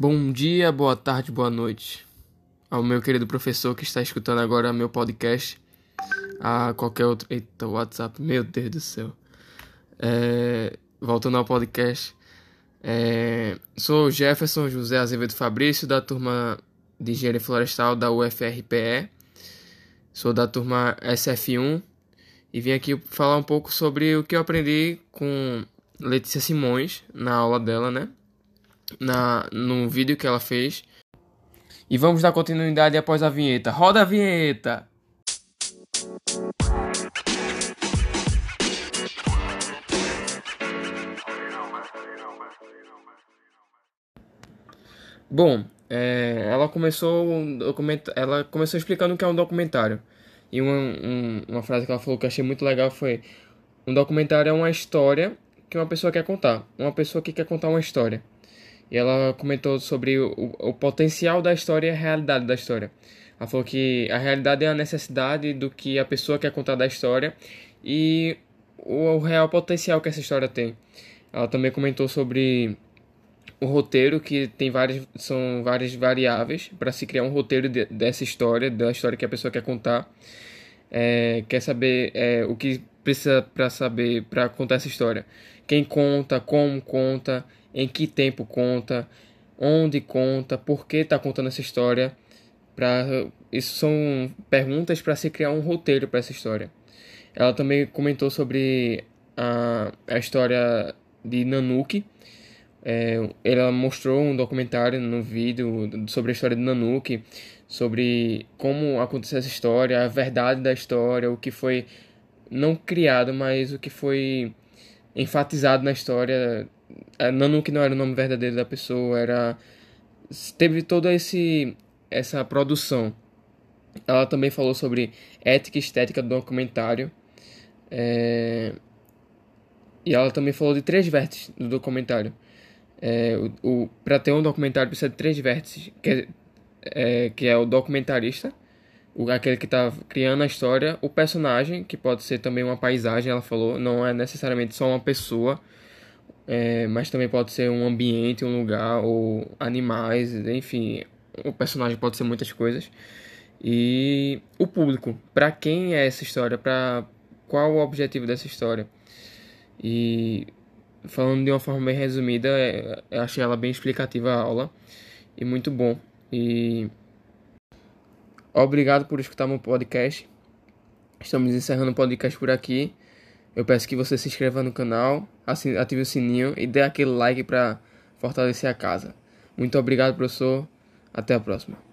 Bom dia, boa tarde, boa noite ao meu querido professor que está escutando agora meu podcast, a qualquer outro. Eita, WhatsApp, meu Deus do céu. É... Voltando ao podcast, é... sou Jefferson José Azevedo Fabrício, da turma de Engenharia Florestal da UFRPE. Sou da turma SF1 e vim aqui falar um pouco sobre o que eu aprendi com Letícia Simões na aula dela, né? Na, no vídeo que ela fez. E vamos dar continuidade após a vinheta. Roda a vinheta! Bom, é, ela começou ela começou explicando o que é um documentário. E uma, um, uma frase que ela falou que eu achei muito legal foi: Um documentário é uma história que uma pessoa quer contar. Uma pessoa que quer contar uma história. E ela comentou sobre o, o, potencial da história e a realidade da história. Ela falou que a realidade é a necessidade do que a pessoa quer contar da história e o, o real potencial que essa história tem. Ela também comentou sobre o roteiro, que tem várias, são várias variáveis para se criar um roteiro de, dessa história, da história que a pessoa quer contar. É, quer saber é, o que precisa para saber para contar essa história. Quem conta, como conta, em que tempo conta, onde conta, por que está contando essa história. Pra, isso são perguntas para se criar um roteiro para essa história. Ela também comentou sobre a, a história de Nanuki. É, ela mostrou um documentário no vídeo sobre a história de Nanuki, sobre como aconteceu essa história, a verdade da história, o que foi não criado, mas o que foi enfatizado na história Nanu que não era o nome verdadeiro da pessoa, era teve toda esse essa produção. Ela também falou sobre ética e estética do documentário. É... E ela também falou de três vértices do documentário. É, o, o para ter um documentário precisa de três vértices, que é, é, que é o documentarista, o, aquele que está criando a história, o personagem, que pode ser também uma paisagem, ela falou, não é necessariamente só uma pessoa é, mas também pode ser um ambiente, um lugar, ou animais, enfim, o personagem pode ser muitas coisas. E o público, para quem é essa história, para qual o objetivo dessa história. E falando de uma forma bem resumida, é, eu achei ela bem explicativa a aula e muito bom. E obrigado por escutar meu podcast. Estamos encerrando o podcast por aqui. Eu peço que você se inscreva no canal, ative o sininho e dê aquele like para fortalecer a casa. Muito obrigado, professor. Até a próxima.